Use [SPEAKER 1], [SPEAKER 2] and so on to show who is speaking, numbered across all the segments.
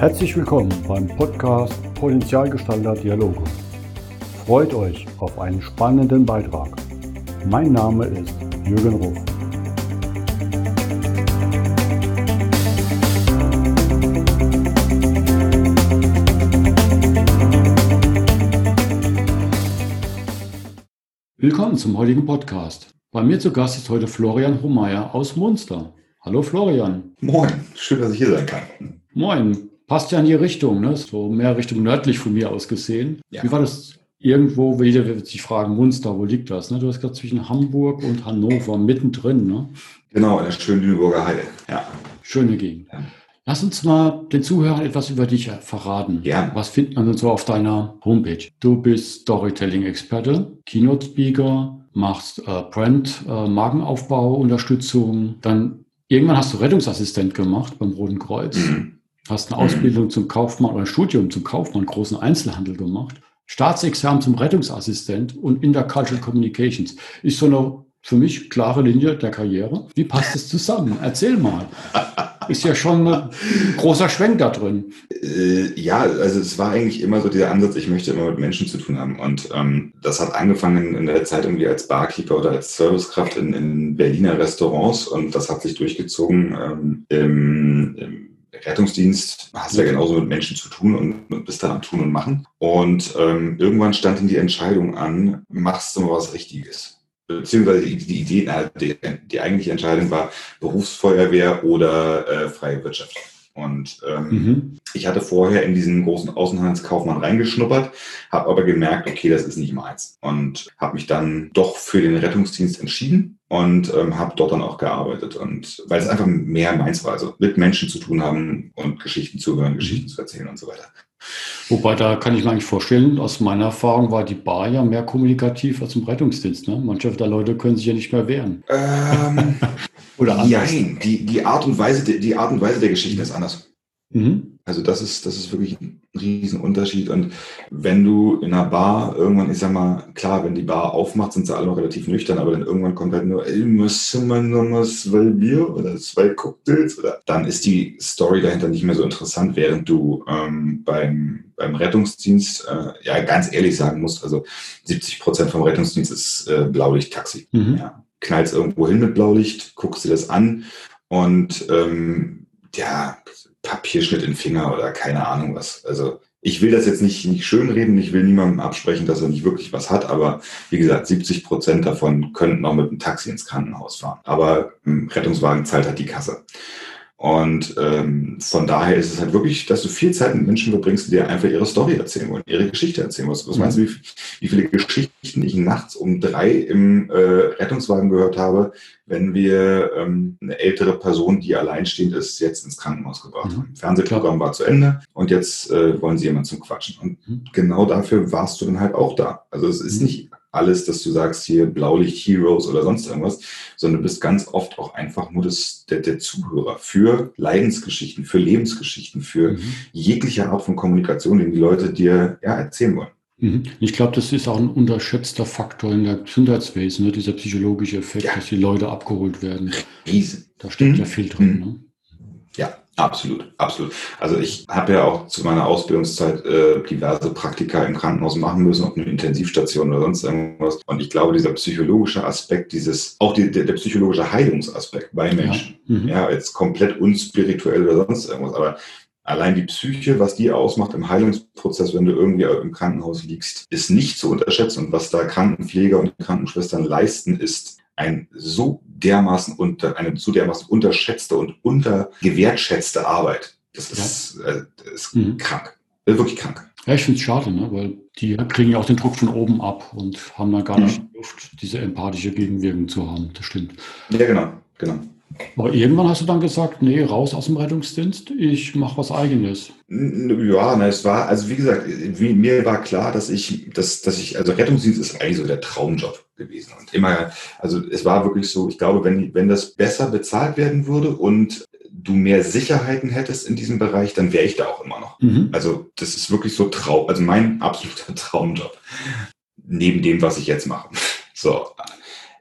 [SPEAKER 1] Herzlich willkommen beim Podcast Potenzialgestalter Dialoge. Freut euch auf einen spannenden Beitrag. Mein Name ist Jürgen Ruf. Willkommen zum heutigen Podcast. Bei mir zu Gast ist heute Florian Homeyer aus Munster. Hallo Florian.
[SPEAKER 2] Moin, schön, dass ich hier sein kann.
[SPEAKER 1] Moin, passt ja in die Richtung, ne? so mehr Richtung nördlich von mir aus gesehen. Ja. Wie war das irgendwo, jeder wird sich fragen, Munster, wo liegt das? Ne? Du hast gerade zwischen Hamburg und Hannover mittendrin. Ne?
[SPEAKER 2] Genau, in der schönen Lüneburger Heide.
[SPEAKER 1] Ja. Schöne Gegend. Ja. Lass uns mal den Zuhörern etwas über dich verraten. Ja. Was findet man denn so auf deiner Homepage? Du bist Storytelling-Experte, Keynote-Speaker, machst äh, Brand, äh, Markenaufbau, Unterstützung. Dann irgendwann hast du Rettungsassistent gemacht beim Roten Kreuz. Mhm. Hast eine Ausbildung zum Kaufmann oder ein Studium zum Kaufmann, großen Einzelhandel gemacht. Staatsexamen zum Rettungsassistent und Intercultural Communications. Ist so eine für mich klare Linie der Karriere. Wie passt es zusammen? Erzähl mal. Ist ja schon ein großer Schwenk da drin.
[SPEAKER 2] Äh, ja, also es war eigentlich immer so dieser Ansatz, ich möchte immer mit Menschen zu tun haben. Und ähm, das hat angefangen in der Zeit irgendwie als Barkeeper oder als Servicekraft in, in Berliner Restaurants und das hat sich durchgezogen ähm, im, im Rettungsdienst hast ja genauso mit Menschen zu tun und bist da am Tun und Machen. Und ähm, irgendwann stand dann die Entscheidung an, machst du mal was Richtiges? Beziehungsweise die, die Idee, die, die eigentliche Entscheidung war Berufsfeuerwehr oder äh, freie Wirtschaft. Und ähm, mhm. ich hatte vorher in diesen großen Außenhandelskaufmann reingeschnuppert, habe aber gemerkt, okay, das ist nicht meins. Und habe mich dann doch für den Rettungsdienst entschieden und ähm, habe dort dann auch gearbeitet. Und weil es einfach mehr meins war, also mit Menschen zu tun haben und Geschichten zuhören, Geschichten zu erzählen und so weiter.
[SPEAKER 1] Wobei, da kann ich mir eigentlich vorstellen, aus meiner Erfahrung war die Bar ja mehr kommunikativ als im Rettungsdienst. Ne? Manche der Leute können sich ja nicht mehr wehren.
[SPEAKER 2] Ähm, Oder anders. Nein, die, die, Art und Weise, die Art und Weise der Geschichte ist anders. Mhm. Also das ist, das ist wirklich ein Riesenunterschied. Und wenn du in einer Bar irgendwann, ich sag mal, klar, wenn die Bar aufmacht, sind sie alle noch relativ nüchtern, aber dann irgendwann kommt halt nur, ey, müssen wir noch mal zwei Bier oder zwei Cocktails oder dann ist die Story dahinter nicht mehr so interessant, während du ähm, beim, beim Rettungsdienst äh, ja ganz ehrlich sagen musst, also 70 Prozent vom Rettungsdienst ist äh, Blaulicht-Taxi. Mhm. Ja knallst irgendwo hin mit Blaulicht, guckst dir das an und ähm, ja, Papierschnitt in Finger oder keine Ahnung was. Also ich will das jetzt nicht, nicht schönreden, ich will niemandem absprechen, dass er nicht wirklich was hat, aber wie gesagt, 70 Prozent davon könnten auch mit einem Taxi ins Krankenhaus fahren. Aber ein Rettungswagen zahlt halt die Kasse. Und ähm, von daher ist es halt wirklich, dass du viel Zeit mit Menschen verbringst, die dir einfach ihre Story erzählen wollen, ihre Geschichte erzählen wollen. Was meinst du, wie, wie viele Geschichten ich nachts um drei im äh, Rettungswagen gehört habe, wenn wir ähm, eine ältere Person, die alleinstehend ist, jetzt ins Krankenhaus gebracht mhm. haben. Fernsehprogramm war zu Ende und jetzt äh, wollen sie jemanden zum Quatschen. Und mhm. genau dafür warst du dann halt auch da. Also es ist mhm. nicht alles, dass du sagst hier Blaulicht Heroes oder sonst irgendwas, sondern du bist ganz oft auch einfach nur das, der, der Zuhörer für Leidensgeschichten, für Lebensgeschichten, für mhm. jegliche Art von Kommunikation, die die Leute dir ja, erzählen wollen.
[SPEAKER 1] Mhm. Ich glaube, das ist auch ein unterschätzter Faktor in der Gesundheitswesen, ne? dieser psychologische Effekt, ja. dass die Leute abgeholt werden.
[SPEAKER 2] Riesen.
[SPEAKER 1] Da steckt mhm. ja viel drin. Ne?
[SPEAKER 2] Ja, absolut, absolut. Also ich habe ja auch zu meiner Ausbildungszeit äh, diverse Praktika im Krankenhaus machen müssen, auf einer Intensivstation oder sonst irgendwas. Und ich glaube, dieser psychologische Aspekt, dieses, auch die, der, der, psychologische Heilungsaspekt bei Menschen, ja, mhm. ja, jetzt komplett unspirituell oder sonst irgendwas, aber allein die Psyche, was die ausmacht im Heilungsprozess, wenn du irgendwie im Krankenhaus liegst, ist nicht zu unterschätzen. Und was da Krankenpfleger und Krankenschwestern leisten, ist ein so dermaßen unter, eine so dermaßen unterschätzte und untergewertschätzte Arbeit. Das ist, ja. äh, ist mhm. krank. Ist wirklich krank.
[SPEAKER 1] Ja, ich finde es schade, ne? weil die kriegen ja auch den Druck von oben ab und haben dann gar mhm. nicht Luft, diese empathische Gegenwirkung zu haben. Das stimmt.
[SPEAKER 2] Ja, genau, genau.
[SPEAKER 1] Aber irgendwann hast du dann gesagt, nee, raus aus dem Rettungsdienst, ich mache was eigenes.
[SPEAKER 2] Ja, na, es war, also wie gesagt, mir war klar, dass ich, dass, dass ich, also Rettungsdienst ist eigentlich so der Traumjob gewesen. Und immer, also es war wirklich so, ich glaube, wenn, wenn das besser bezahlt werden würde und du mehr Sicherheiten hättest in diesem Bereich, dann wäre ich da auch immer noch. Mhm. Also das ist wirklich so Traum, also mein absoluter Traumjob. Neben dem, was ich jetzt mache. So.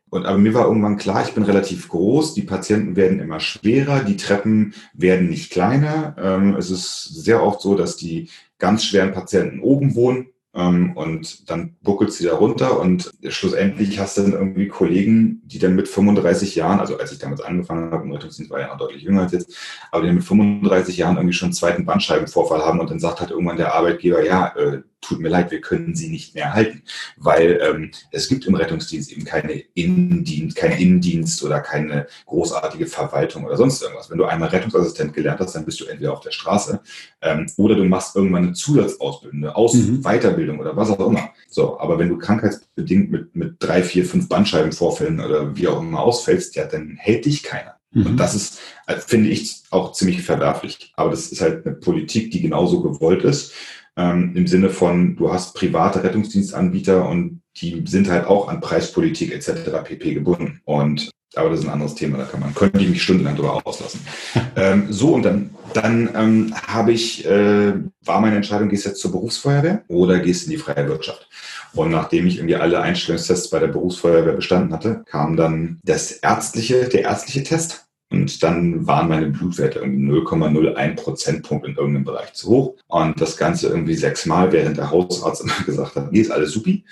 [SPEAKER 2] Und aber mir war irgendwann klar, ich bin relativ groß, die Patienten werden immer schwerer, die Treppen werden nicht kleiner. Ähm, es ist sehr oft so, dass die ganz schweren Patienten oben wohnen ähm, und dann buckelt sie da runter und schlussendlich hast du dann irgendwie Kollegen, die dann mit 35 Jahren, also als ich damals angefangen habe, im Rettungsdienst war ja noch deutlich jünger als jetzt, aber die dann mit 35 Jahren irgendwie schon einen zweiten Bandscheibenvorfall haben und dann sagt halt irgendwann der Arbeitgeber, ja, äh, tut mir leid, wir können sie nicht mehr halten, weil ähm, es gibt im Rettungsdienst eben keine Innendienst, kein Innendienst oder keine großartige Verwaltung oder sonst irgendwas. Wenn du einmal Rettungsassistent gelernt hast, dann bist du entweder auf der Straße ähm, oder du machst irgendwann eine Zusatzausbildung, eine Aus mhm. Weiterbildung oder was auch immer. So, aber wenn du krankheitsbedingt mit, mit drei, vier, fünf Bandscheibenvorfällen oder wie auch immer ausfällst, ja, dann hält dich keiner. Mhm. Und das ist, äh, finde ich, auch ziemlich verwerflich. Aber das ist halt eine Politik, die genauso gewollt ist ähm, im Sinne von, du hast private Rettungsdienstanbieter und die sind halt auch an Preispolitik etc. pp. gebunden. Und aber das ist ein anderes Thema, da kann man, könnte ich mich stundenlang drüber auslassen. ähm, so, und dann, dann ähm, habe ich, äh, war meine Entscheidung, gehst du jetzt zur Berufsfeuerwehr oder gehst in die freie Wirtschaft? Und nachdem ich irgendwie alle Einstellungstests bei der Berufsfeuerwehr bestanden hatte, kam dann das ärztliche, der ärztliche Test. Und dann waren meine Blutwerte irgendwie 0,01 Prozentpunkt in irgendeinem Bereich zu hoch. Und das Ganze irgendwie sechsmal, während der Hausarzt immer gesagt hat, nee, ist alles supi.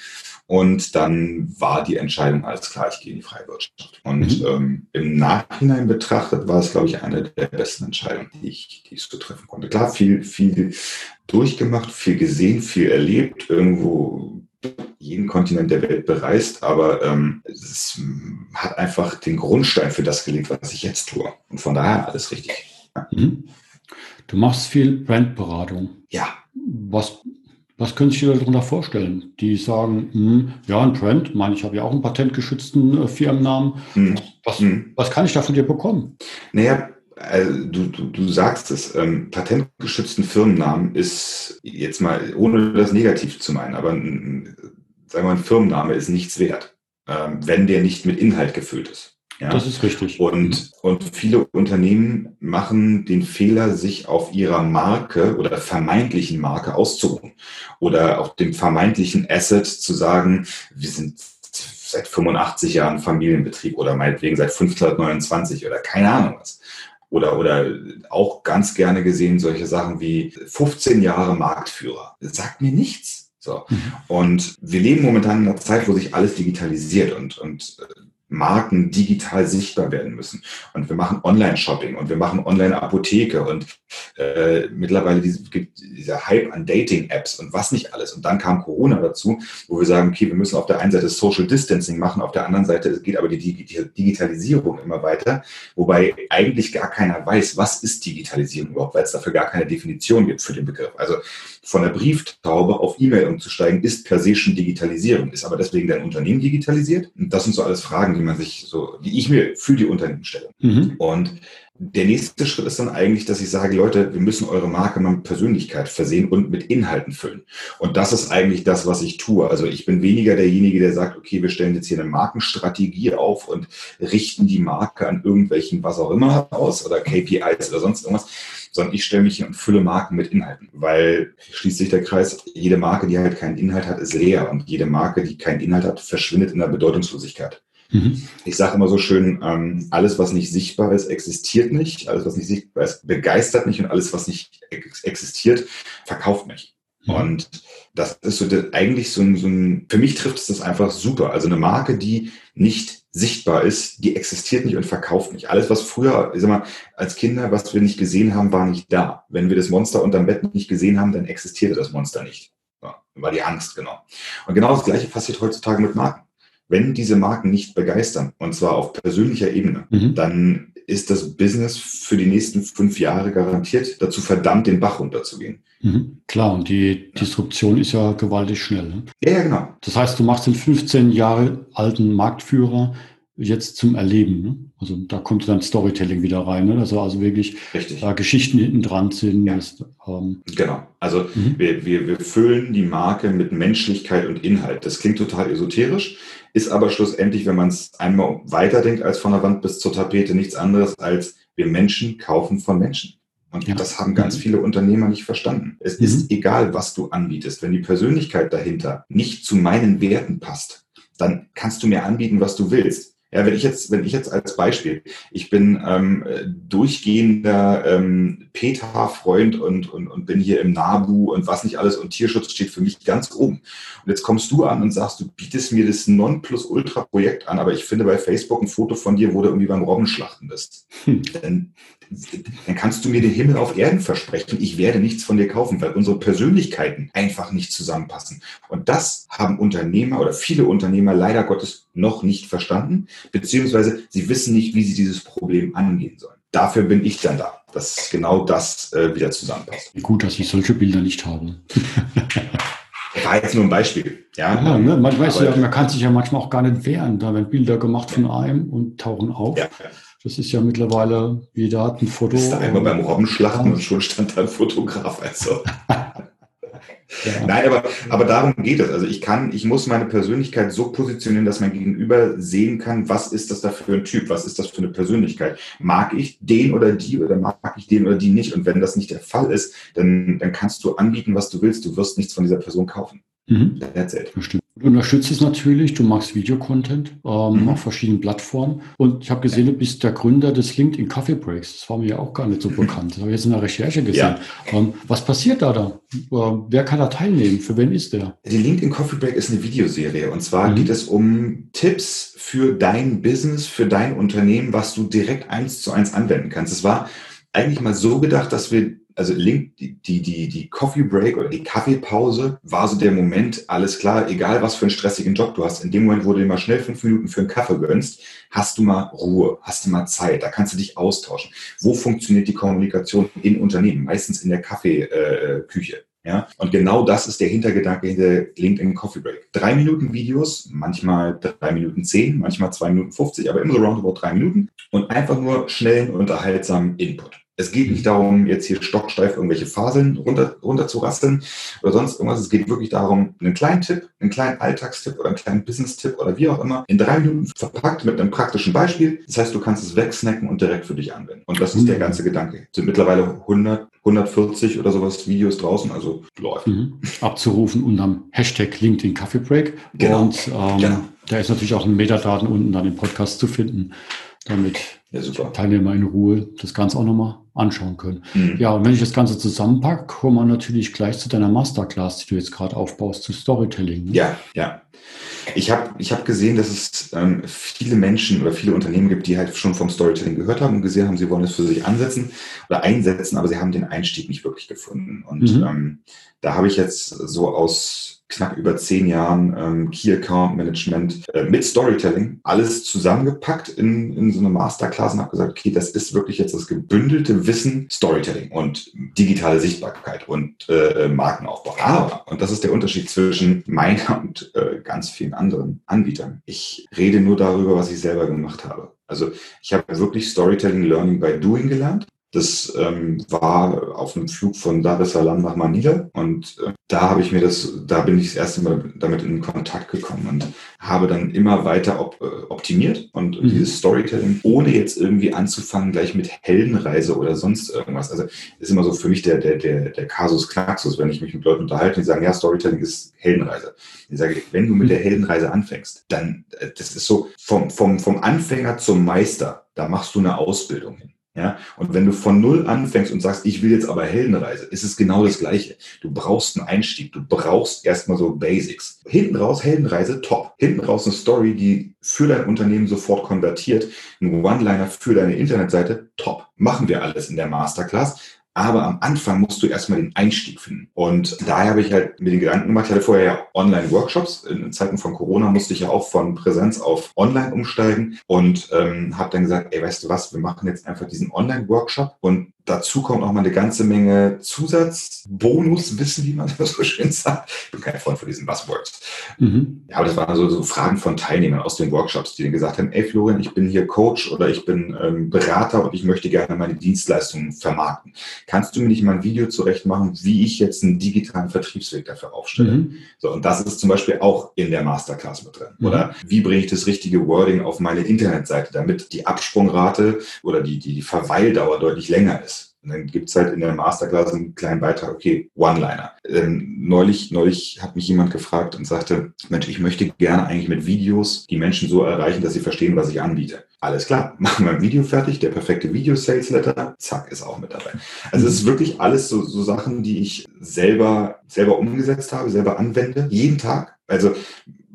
[SPEAKER 2] Und dann war die Entscheidung alles klar, ich gehe in die Freiwirtschaft. Und mhm. ähm, im Nachhinein betrachtet war es, glaube ich, eine der besten Entscheidungen, die ich, die ich so treffen konnte. Klar, viel, viel durchgemacht, viel gesehen, viel erlebt, irgendwo jeden Kontinent der Welt bereist, aber ähm, es hat einfach den Grundstein für das gelegt, was ich jetzt tue. Und von daher alles richtig. Mhm.
[SPEAKER 1] Du machst viel Brandberatung.
[SPEAKER 2] Ja.
[SPEAKER 1] Was, was können sich die darunter vorstellen? Die sagen, mh, hm, ja, ein Brand, meine ich, habe ja auch einen patentgeschützten äh, Firmennamen. Mhm. Was, mhm. was kann ich da von dir bekommen?
[SPEAKER 2] Naja, also du, du, du sagst es, ähm, patentgeschützten Firmennamen ist jetzt mal, ohne das negativ zu meinen, aber ein, sagen wir mal, ein Firmenname ist nichts wert, ähm, wenn der nicht mit Inhalt gefüllt ist.
[SPEAKER 1] Ja? Das ist richtig.
[SPEAKER 2] Und, und viele Unternehmen machen den Fehler, sich auf ihrer Marke oder vermeintlichen Marke auszuruhen. Oder auf dem vermeintlichen Asset zu sagen, wir sind seit 85 Jahren Familienbetrieb oder meinetwegen seit 1529 oder keine Ahnung was. Oder, oder auch ganz gerne gesehen solche Sachen wie 15 Jahre Marktführer. Das sagt mir nichts. So. Mhm. Und wir leben momentan in einer Zeit, wo sich alles digitalisiert und, und äh, Marken digital sichtbar werden müssen. Und wir machen Online-Shopping und wir machen Online-Apotheke und äh, mittlerweile diese, gibt dieser Hype an Dating-Apps und was nicht alles. Und dann kam Corona dazu, wo wir sagen, okay, wir müssen auf der einen Seite Social Distancing machen, auf der anderen Seite geht aber die Digitalisierung immer weiter, wobei eigentlich gar keiner weiß, was ist Digitalisierung überhaupt, weil es dafür gar keine Definition gibt für den Begriff. Also von der Brieftaube auf E-Mail umzusteigen, ist per se schon Digitalisierung, ist aber deswegen dein Unternehmen digitalisiert. Und das sind so alles Fragen, die man sich so, die ich mir für die Unternehmen stelle. Mhm. Und der nächste Schritt ist dann eigentlich, dass ich sage, Leute, wir müssen eure Marke mal mit Persönlichkeit versehen und mit Inhalten füllen. Und das ist eigentlich das, was ich tue. Also ich bin weniger derjenige, der sagt, okay, wir stellen jetzt hier eine Markenstrategie auf und richten die Marke an irgendwelchen was auch immer aus oder KPIs oder sonst irgendwas, sondern ich stelle mich hier und fülle Marken mit Inhalten, weil schließt sich der Kreis, jede Marke, die halt keinen Inhalt hat, ist leer und jede Marke, die keinen Inhalt hat, verschwindet in der Bedeutungslosigkeit. Mhm. Ich sage immer so schön, ähm, alles, was nicht sichtbar ist, existiert nicht. Alles, was nicht sichtbar ist, begeistert nicht. Und alles, was nicht ex existiert, verkauft nicht. Mhm. Und das ist so der, eigentlich so ein, so ein, für mich trifft es das einfach super. Also eine Marke, die nicht sichtbar ist, die existiert nicht und verkauft nicht. Alles, was früher, ich sag mal, als Kinder, was wir nicht gesehen haben, war nicht da. Wenn wir das Monster unterm Bett nicht gesehen haben, dann existierte das Monster nicht. Ja, war die Angst, genau. Und genau das Gleiche passiert heutzutage mit Marken. Wenn diese Marken nicht begeistern, und zwar auf persönlicher Ebene, mhm. dann ist das Business für die nächsten fünf Jahre garantiert dazu verdammt, den Bach runterzugehen.
[SPEAKER 1] Mhm. Klar, und die Disruption ist ja gewaltig schnell. Ne?
[SPEAKER 2] Ja, ja, genau.
[SPEAKER 1] Das heißt, du machst den 15 Jahre alten Marktführer jetzt zum Erleben. Ne? Also da kommt dann Storytelling wieder rein, ne? dass also wirklich
[SPEAKER 2] Richtig.
[SPEAKER 1] da Geschichten hinten dran sind.
[SPEAKER 2] Ja. Das, ähm, genau. Also mhm. wir, wir, wir füllen die Marke mit Menschlichkeit und Inhalt. Das klingt total esoterisch, ist aber schlussendlich, wenn man es einmal weiterdenkt als von der Wand bis zur Tapete, nichts anderes als wir Menschen kaufen von Menschen. Und ja. das haben ganz mhm. viele Unternehmer nicht verstanden. Es mhm. ist egal, was du anbietest. Wenn die Persönlichkeit dahinter nicht zu meinen Werten passt, dann kannst du mir anbieten, was du willst. Ja, wenn ich jetzt, wenn ich jetzt als Beispiel, ich bin ähm, durchgehender ähm, PETA-Freund und, und, und bin hier im NABU und was nicht alles und Tierschutz steht für mich ganz oben. Und jetzt kommst du an und sagst, du bietest mir das Non-Plus-Ultra-Projekt an, aber ich finde bei Facebook ein Foto von dir, wo du irgendwie beim Robbenschlachten bist. Hm. Dann, dann kannst du mir den Himmel auf Erden versprechen. Ich werde nichts von dir kaufen, weil unsere Persönlichkeiten einfach nicht zusammenpassen. Und das haben Unternehmer oder viele Unternehmer leider Gottes noch nicht verstanden, beziehungsweise sie wissen nicht, wie sie dieses Problem angehen sollen. Dafür bin ich dann da, dass genau das äh, wieder zusammenpasst.
[SPEAKER 1] Gut, dass ich solche Bilder nicht habe.
[SPEAKER 2] war jetzt nur ein Beispiel. Ja,
[SPEAKER 1] ja ne? man, weiß ja, man kann sich ja manchmal auch gar nicht wehren. Da werden Bilder gemacht von einem und tauchen auf. Ja. Das ist ja mittlerweile, jeder hat ein Foto. Ist
[SPEAKER 2] da einmal beim Robbenschlachten und schon stand da ein Fotograf. Also. Ja. Nein, aber, aber darum geht es. Also ich kann, ich muss meine Persönlichkeit so positionieren, dass mein Gegenüber sehen kann, was ist das da für ein Typ, was ist das für eine Persönlichkeit. Mag ich den oder die oder mag ich den oder die nicht? Und wenn das nicht der Fall ist, dann, dann kannst du anbieten, was du willst. Du wirst nichts von dieser Person kaufen.
[SPEAKER 1] Mhm. That's it. Bestimmt. Du unterstützt es natürlich, du machst Videocontent ähm, mhm. auf verschiedenen Plattformen. Und ich habe gesehen, du bist der Gründer des LinkedIn Coffee Breaks. Das war mir ja auch gar nicht so bekannt. Das habe ich jetzt in der Recherche gesehen. Ja. Ähm, was passiert da da? Äh, wer kann da teilnehmen? Für wen ist der?
[SPEAKER 2] Die LinkedIn Coffee Break ist eine Videoserie. Und zwar mhm. geht es um Tipps für dein Business, für dein Unternehmen, was du direkt eins zu eins anwenden kannst. Es war eigentlich mal so gedacht, dass wir also Link, die, die, die, Coffee Break oder die Kaffeepause war so der Moment, alles klar, egal was für einen stressigen Job du hast, in dem Moment, wo du dir mal schnell fünf Minuten für einen Kaffee gönnst, hast du mal Ruhe, hast du mal Zeit, da kannst du dich austauschen. Wo funktioniert die Kommunikation in Unternehmen? Meistens in der Kaffeeküche. Äh, ja, und genau das ist der Hintergedanke hinter LinkedIn Coffee Break. Drei Minuten Videos, manchmal drei Minuten zehn, manchmal zwei Minuten 50, aber immer so roundabout drei Minuten und einfach nur schnellen, unterhaltsamen Input. Es geht nicht darum, jetzt hier stocksteif irgendwelche Faseln runter, runter zu rasteln oder sonst irgendwas. Es geht wirklich darum, einen kleinen Tipp, einen kleinen Alltagstipp oder einen kleinen Business-Tipp oder wie auch immer in drei Minuten verpackt mit einem praktischen Beispiel. Das heißt, du kannst es wegsnacken und direkt für dich anwenden. Und das ist mhm. der ganze Gedanke. Es sind mittlerweile 100, 140 oder sowas Videos draußen, also läuft. Mhm.
[SPEAKER 1] Abzurufen unterm Hashtag LinkedIn Coffee Break. Genau. Und ähm, genau. da ist natürlich auch ein Metadaten unten dann im Podcast zu finden damit ja, super. Teilnehmer in Ruhe das Ganze auch nochmal anschauen können. Mhm. Ja, und wenn ich das Ganze zusammenpacke, kommen wir natürlich gleich zu deiner Masterclass, die du jetzt gerade aufbaust, zu Storytelling.
[SPEAKER 2] Ne? Ja, ja. Ich habe ich hab gesehen, dass es ähm, viele Menschen oder viele Unternehmen gibt, die halt schon vom Storytelling gehört haben und gesehen haben, sie wollen es für sich ansetzen oder einsetzen, aber sie haben den Einstieg nicht wirklich gefunden. Und mhm. ähm, da habe ich jetzt so aus knapp über zehn Jahren ähm, Key Account Management äh, mit Storytelling alles zusammengepackt in, in so eine Masterclass und habe gesagt, okay, das ist wirklich jetzt das gebündelte Wissen Storytelling und digitale Sichtbarkeit und äh, Markenaufbau. Aber, und das ist der Unterschied zwischen meiner und äh, ganz vielen anderen Anbietern. Ich rede nur darüber, was ich selber gemacht habe. Also ich habe wirklich Storytelling Learning by Doing gelernt. Das ähm, war auf einem Flug von Dar es Salaam nach Manila und äh, da habe ich mir das, da bin ich das erste Mal damit in Kontakt gekommen und habe dann immer weiter op, äh, optimiert und mhm. dieses Storytelling, ohne jetzt irgendwie anzufangen, gleich mit Heldenreise oder sonst irgendwas. Also ist immer so für mich der, der, der, der Kasus Knaxus, wenn ich mich mit Leuten unterhalte, die sagen, ja, Storytelling ist Heldenreise. Ich sage, wenn du mit der Heldenreise anfängst, dann, äh, das ist so vom, vom, vom Anfänger zum Meister, da machst du eine Ausbildung hin. Ja, und wenn du von Null anfängst und sagst, ich will jetzt aber Heldenreise, ist es genau das Gleiche. Du brauchst einen Einstieg, du brauchst erstmal so Basics. Hinten raus Heldenreise, top. Hinten raus eine Story, die für dein Unternehmen sofort konvertiert. Ein One-Liner für deine Internetseite, top. Machen wir alles in der Masterclass. Aber am Anfang musst du erstmal den Einstieg finden. Und daher habe ich halt mir den Gedanken gemacht, ich hatte vorher ja Online-Workshops. In Zeiten von Corona musste ich ja auch von Präsenz auf Online umsteigen und ähm, habe dann gesagt, ey, weißt du was, wir machen jetzt einfach diesen Online-Workshop und Dazu kommt noch mal eine ganze Menge Zusatzbonuswissen, wie man so schön sagt. Ich bin kein Freund von diesen Buzzwords. Mhm. Ja, aber das waren so, so, Fragen von Teilnehmern aus den Workshops, die dann gesagt haben, ey Florian, ich bin hier Coach oder ich bin ähm, Berater und ich möchte gerne meine Dienstleistungen vermarkten. Kannst du mir nicht mal ein Video zurecht machen, wie ich jetzt einen digitalen Vertriebsweg dafür aufstelle? Mhm. So, und das ist zum Beispiel auch in der Masterclass mit drin. Mhm. Oder wie bringe ich das richtige Wording auf meine Internetseite, damit die Absprungrate oder die, die Verweildauer deutlich länger ist? Und dann gibt es halt in der Masterclass einen kleinen Beitrag, okay, One-Liner. Ähm, neulich, neulich hat mich jemand gefragt und sagte, Mensch, ich möchte gerne eigentlich mit Videos die Menschen so erreichen, dass sie verstehen, was ich anbiete. Alles klar, machen wir ein Video fertig, der perfekte Video-Sales-Letter, zack, ist auch mit dabei. Also es ist wirklich alles so, so Sachen, die ich selber, selber umgesetzt habe, selber anwende, jeden Tag. Also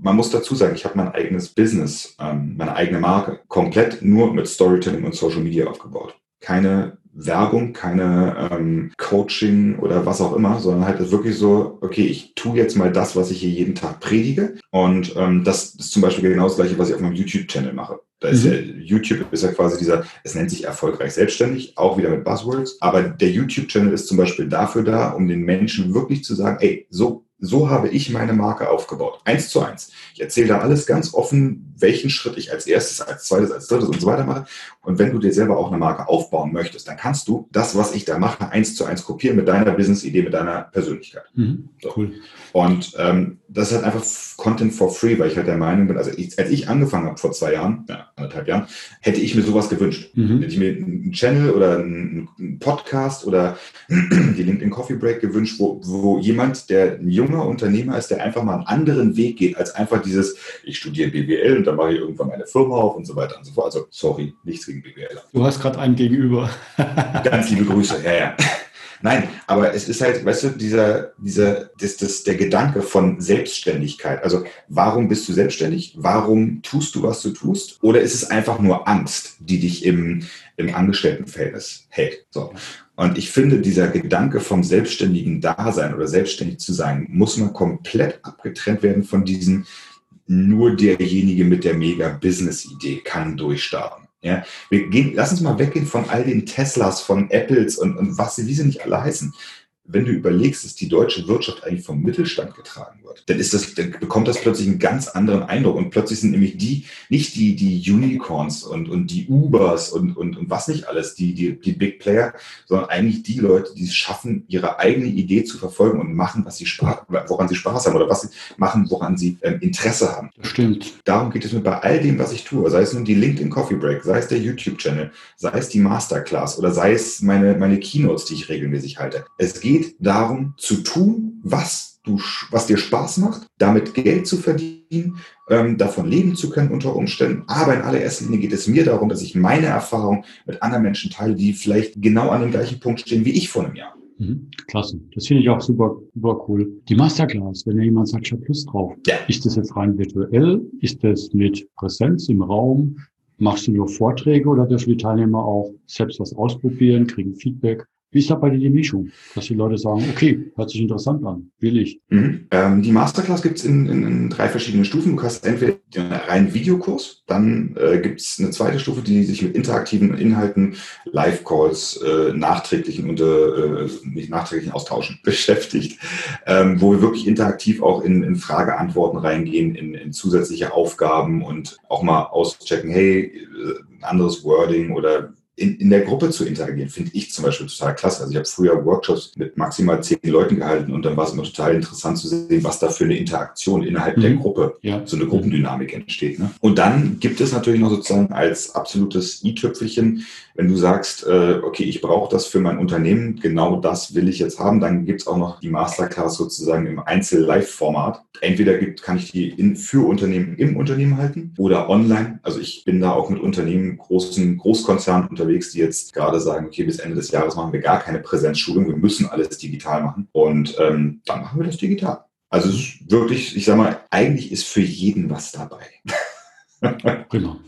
[SPEAKER 2] man muss dazu sagen, ich habe mein eigenes Business, ähm, meine eigene Marke, komplett nur mit Storytelling und Social Media aufgebaut. Keine Werbung, keine ähm, Coaching oder was auch immer, sondern halt wirklich so, okay, ich tue jetzt mal das, was ich hier jeden Tag predige. Und ähm, das ist zum Beispiel genau das gleiche, was ich auf meinem YouTube-Channel mache. Da ist mhm. ja, YouTube ist ja quasi dieser, es nennt sich erfolgreich selbstständig, auch wieder mit Buzzwords. Aber der YouTube-Channel ist zum Beispiel dafür da, um den Menschen wirklich zu sagen, ey, so so habe ich meine Marke aufgebaut. Eins zu eins. Ich erzähle da alles ganz offen, welchen Schritt ich als erstes, als zweites, als drittes und so weiter mache. Und wenn du dir selber auch eine Marke aufbauen möchtest, dann kannst du das, was ich da mache, eins zu eins kopieren mit deiner Business-Idee, mit deiner Persönlichkeit. Mhm, so. Cool. Und ähm, das ist halt einfach Content for free, weil ich halt der Meinung bin, also ich, als ich angefangen habe vor zwei Jahren, ja, anderthalb Jahren, hätte ich mir sowas gewünscht. Mhm. Hätte ich mir einen Channel oder einen Podcast oder die LinkedIn Coffee Break gewünscht, wo, wo jemand, der ein junger Unternehmer ist, der einfach mal einen anderen Weg geht, als einfach dieses, ich studiere BWL und dann mache ich irgendwann meine Firma auf und so weiter und so fort. Also sorry, nichts gegen BWL.
[SPEAKER 1] Du hast gerade einen gegenüber.
[SPEAKER 2] Ganz liebe Grüße, ja, ja. Nein, aber es ist halt, weißt du, dieser, dieser, das, das, der Gedanke von Selbstständigkeit. Also, warum bist du selbstständig? Warum tust du, was du tust? Oder ist es einfach nur Angst, die dich im, im Angestelltenverhältnis hält? So. Und ich finde, dieser Gedanke vom selbstständigen Dasein oder selbstständig zu sein, muss man komplett abgetrennt werden von diesem, nur derjenige mit der Mega-Business-Idee kann durchstarten. Ja, wir gehen, lass uns mal weggehen von all den Teslas, von Apples und, und was sie, wie sie nicht alle heißen wenn du überlegst, dass die deutsche Wirtschaft eigentlich vom Mittelstand getragen wird, dann ist das, dann bekommt das plötzlich einen ganz anderen Eindruck. Und plötzlich sind nämlich die, nicht die, die Unicorns und, und die Ubers und, und, und was nicht alles, die, die, die Big Player, sondern eigentlich die Leute, die es schaffen, ihre eigene Idee zu verfolgen und machen, was sie Spaß, woran sie Spaß haben oder was sie machen, woran sie ähm, Interesse haben.
[SPEAKER 1] Das stimmt.
[SPEAKER 2] Darum geht es mir bei all dem, was ich tue, sei es nun die LinkedIn Coffee Break, sei es der YouTube-Channel, sei es die Masterclass oder sei es meine, meine Keynotes, die ich regelmäßig halte. Es geht geht darum zu tun, was du, was dir Spaß macht, damit Geld zu verdienen, ähm, davon leben zu können unter Umständen. Aber in allererster Linie geht es mir darum, dass ich meine Erfahrung mit anderen Menschen teile, die vielleicht genau an dem gleichen Punkt stehen wie ich vor einem Jahr.
[SPEAKER 1] Mhm, klasse. Das finde ich auch super, super cool. Die Masterclass, wenn ja jemand sagt, ich habe Lust drauf. Ja. Ist das jetzt rein virtuell? Ist das mit Präsenz im Raum? Machst du nur Vorträge oder dürfen die Teilnehmer auch selbst was ausprobieren, kriegen Feedback? Wie ist da bei dir die Mischung? Dass die Leute sagen, okay, hört sich interessant an, will ich.
[SPEAKER 2] Mhm. Ähm, die Masterclass gibt es in, in, in, drei verschiedenen Stufen. Du hast entweder den reinen Videokurs, dann äh, gibt es eine zweite Stufe, die sich mit interaktiven Inhalten, Live-Calls, äh, nachträglichen und äh, nicht nachträglichen Austauschen beschäftigt, ähm, wo wir wirklich interaktiv auch in, in Frage-Antworten reingehen, in, in zusätzliche Aufgaben und auch mal auschecken, hey, äh, anderes Wording oder in, in der Gruppe zu interagieren, finde ich zum Beispiel total klasse. Also ich habe früher Workshops mit maximal zehn Leuten gehalten und dann war es immer total interessant zu sehen, was da für eine Interaktion innerhalb mhm. der Gruppe, ja. so eine Gruppendynamik entsteht. Ne? Und dann gibt es natürlich noch sozusagen als absolutes i-Tüpfelchen wenn du sagst, äh, okay, ich brauche das für mein Unternehmen, genau das will ich jetzt haben, dann gibt es auch noch die Masterclass sozusagen im Einzel-Live-Format. Entweder gibt, kann ich die in, für Unternehmen im Unternehmen halten oder online. Also ich bin da auch mit Unternehmen, großen Großkonzernen unterwegs, die jetzt gerade sagen, okay, bis Ende des Jahres machen wir gar keine Präsenzschulung, wir müssen alles digital machen. Und ähm, dann machen wir das digital. Also es ist wirklich, ich sag mal, eigentlich ist für jeden was dabei.
[SPEAKER 1] Genau.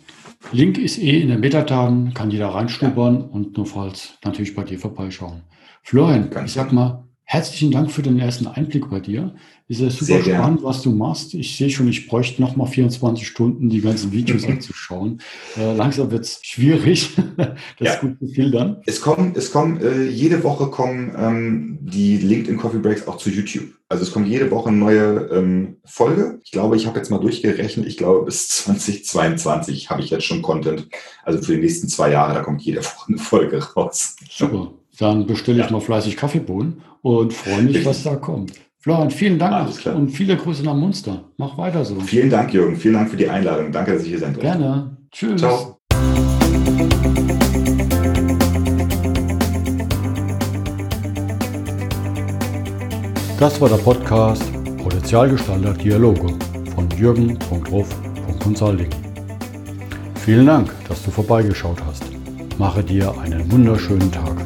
[SPEAKER 1] Link ist eh in den Metadaten, kann jeder reinschnuppern ja. und nurfalls natürlich bei dir vorbeischauen. Florian, Ganz ich sag mal, herzlichen Dank für den ersten Einblick bei dir. Ist ja super Sehr spannend, gern. was du machst. Ich sehe schon, ich bräuchte noch mal 24 Stunden, die ganzen Videos anzuschauen. Äh, langsam wird es schwierig, das ja. gut zu filtern.
[SPEAKER 2] Es kommen, es kommen äh, jede Woche kommen ähm, die LinkedIn Coffee Breaks auch zu YouTube. Also es kommt jede Woche eine neue ähm, Folge. Ich glaube, ich habe jetzt mal durchgerechnet. Ich glaube, bis 2022 habe ich jetzt schon Content. Also für die nächsten zwei Jahre, da kommt jede Woche eine Folge raus.
[SPEAKER 1] Super. Dann bestelle ich ja. mal fleißig Kaffeebohnen und freue mich, was da kommt. Florian, vielen Dank und viele Grüße nach Munster. Mach weiter so.
[SPEAKER 2] Vielen Dank, Jürgen. Vielen Dank für die Einladung. Danke, dass ich hier sein durfte.
[SPEAKER 1] Gerne. Tschüss. Ciao. Das war der Podcast Potenzialgestalter Dialoge von jürgen.ruff.consulting. Vielen Dank, dass du vorbeigeschaut hast. Mache dir einen wunderschönen Tag.